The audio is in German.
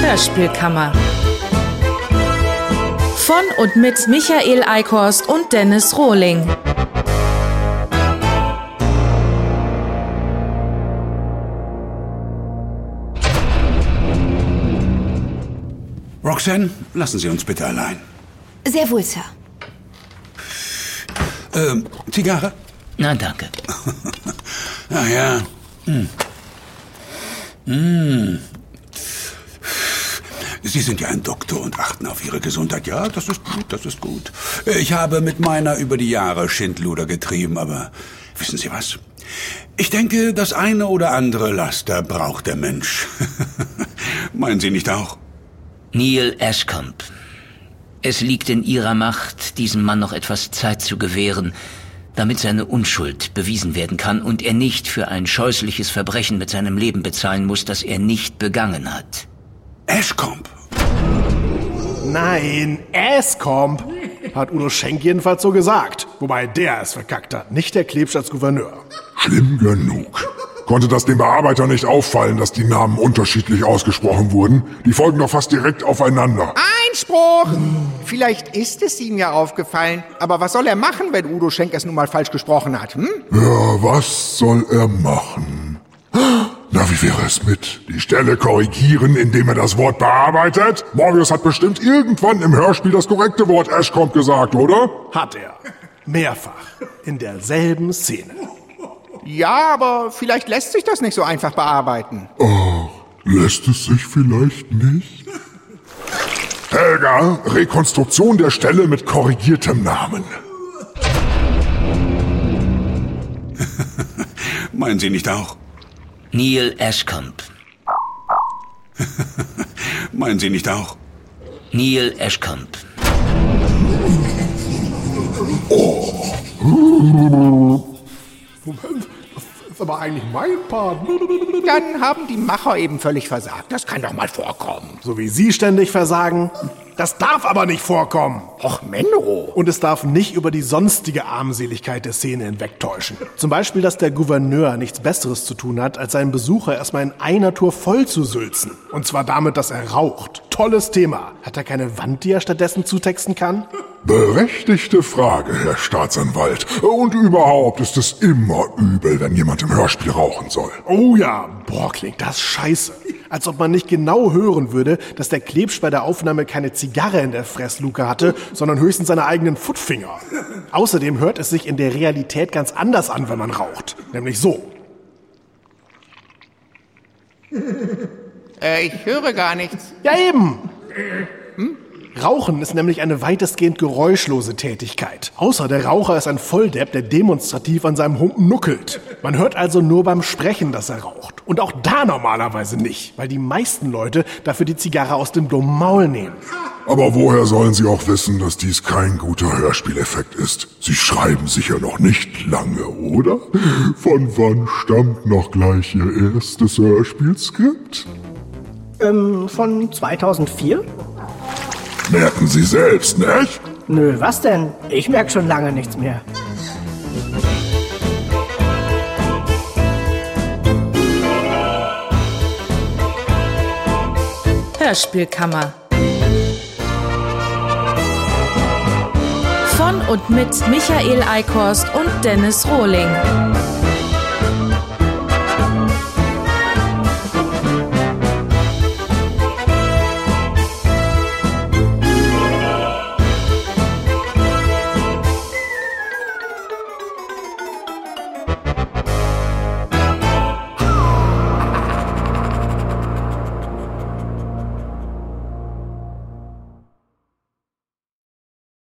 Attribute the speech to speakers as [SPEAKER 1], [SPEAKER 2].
[SPEAKER 1] Hörspielkammer. Von und mit Michael Eickhorst und Dennis Rohling.
[SPEAKER 2] Roxanne, lassen Sie uns bitte allein.
[SPEAKER 3] Sehr wohl, Sir.
[SPEAKER 2] Ähm, Zigarre?
[SPEAKER 4] Na, danke.
[SPEAKER 2] Ah ja. Hm. Hm. Sie sind ja ein Doktor und achten auf Ihre Gesundheit. Ja, das ist gut, das ist gut. Ich habe mit meiner über die Jahre Schindluder getrieben, aber wissen Sie was? Ich denke, das eine oder andere Laster braucht der Mensch. Meinen Sie nicht auch?
[SPEAKER 4] Neil Ashcombe. Es liegt in Ihrer Macht, diesem Mann noch etwas Zeit zu gewähren, damit seine Unschuld bewiesen werden kann und er nicht für ein scheußliches Verbrechen mit seinem Leben bezahlen muss, das er nicht begangen hat.
[SPEAKER 2] Ashcombe?
[SPEAKER 5] Nein, Asscomp, hat Udo Schenk jedenfalls so gesagt. Wobei der es verkackt hat, nicht der Klebsch als Gouverneur.
[SPEAKER 6] Schlimm genug. Konnte das dem Bearbeiter nicht auffallen, dass die Namen unterschiedlich ausgesprochen wurden? Die folgen doch fast direkt aufeinander.
[SPEAKER 7] Einspruch! Vielleicht ist es ihm ja aufgefallen, aber was soll er machen, wenn Udo Schenk es nun mal falsch gesprochen hat, hm?
[SPEAKER 6] Ja, was soll er machen? Na, wie wäre es mit? Die Stelle korrigieren, indem er das Wort bearbeitet? Morbius hat bestimmt irgendwann im Hörspiel das korrekte Wort Ashcombe gesagt, oder?
[SPEAKER 5] Hat er. Mehrfach. In derselben Szene.
[SPEAKER 7] Ja, aber vielleicht lässt sich das nicht so einfach bearbeiten.
[SPEAKER 6] Oh, lässt es sich vielleicht nicht? Helga, Rekonstruktion der Stelle mit korrigiertem Namen.
[SPEAKER 2] Meinen Sie nicht auch?
[SPEAKER 4] Neil Ashcombe.
[SPEAKER 2] Meinen Sie nicht auch?
[SPEAKER 4] Neil
[SPEAKER 5] das ist aber eigentlich mein Part.
[SPEAKER 7] Dann haben die Macher eben völlig versagt. Das kann doch mal vorkommen.
[SPEAKER 5] So wie Sie ständig versagen. Das darf aber nicht vorkommen.
[SPEAKER 7] Och, Menno.
[SPEAKER 5] Und es darf nicht über die sonstige Armseligkeit der Szene hinwegtäuschen. Zum Beispiel, dass der Gouverneur nichts Besseres zu tun hat, als seinen Besucher erstmal in einer Tour voll zu sülzen. Und zwar damit, dass er raucht. Tolles Thema. Hat er keine Wand, die er stattdessen zutexten kann?
[SPEAKER 6] Berechtigte Frage, Herr Staatsanwalt. Und überhaupt ist es immer übel, wenn jemand im Hörspiel rauchen soll.
[SPEAKER 5] Oh ja, boah, klingt das scheiße. Als ob man nicht genau hören würde, dass der Klebsch bei der Aufnahme keine Zigarre in der Fressluke hatte, sondern höchstens seine eigenen Footfinger. Außerdem hört es sich in der Realität ganz anders an, wenn man raucht. Nämlich so.
[SPEAKER 7] Äh, ich höre gar nichts.
[SPEAKER 5] Ja eben. Rauchen ist nämlich eine weitestgehend geräuschlose Tätigkeit. Außer der Raucher ist ein Volldepp, der demonstrativ an seinem Humpen nuckelt. Man hört also nur beim Sprechen, dass er raucht. Und auch da normalerweise nicht, weil die meisten Leute dafür die Zigarre aus dem dummen Maul nehmen.
[SPEAKER 6] Aber woher sollen Sie auch wissen, dass dies kein guter Hörspieleffekt ist? Sie schreiben sicher noch nicht lange, oder? Von wann stammt noch gleich Ihr erstes Hörspielskript?
[SPEAKER 8] Ähm, von 2004?
[SPEAKER 6] Merken Sie selbst, nicht?
[SPEAKER 8] Nö, was denn? Ich merk schon lange nichts mehr.
[SPEAKER 1] Hörspielkammer. Von und mit Michael Eickhorst und Dennis Rohling.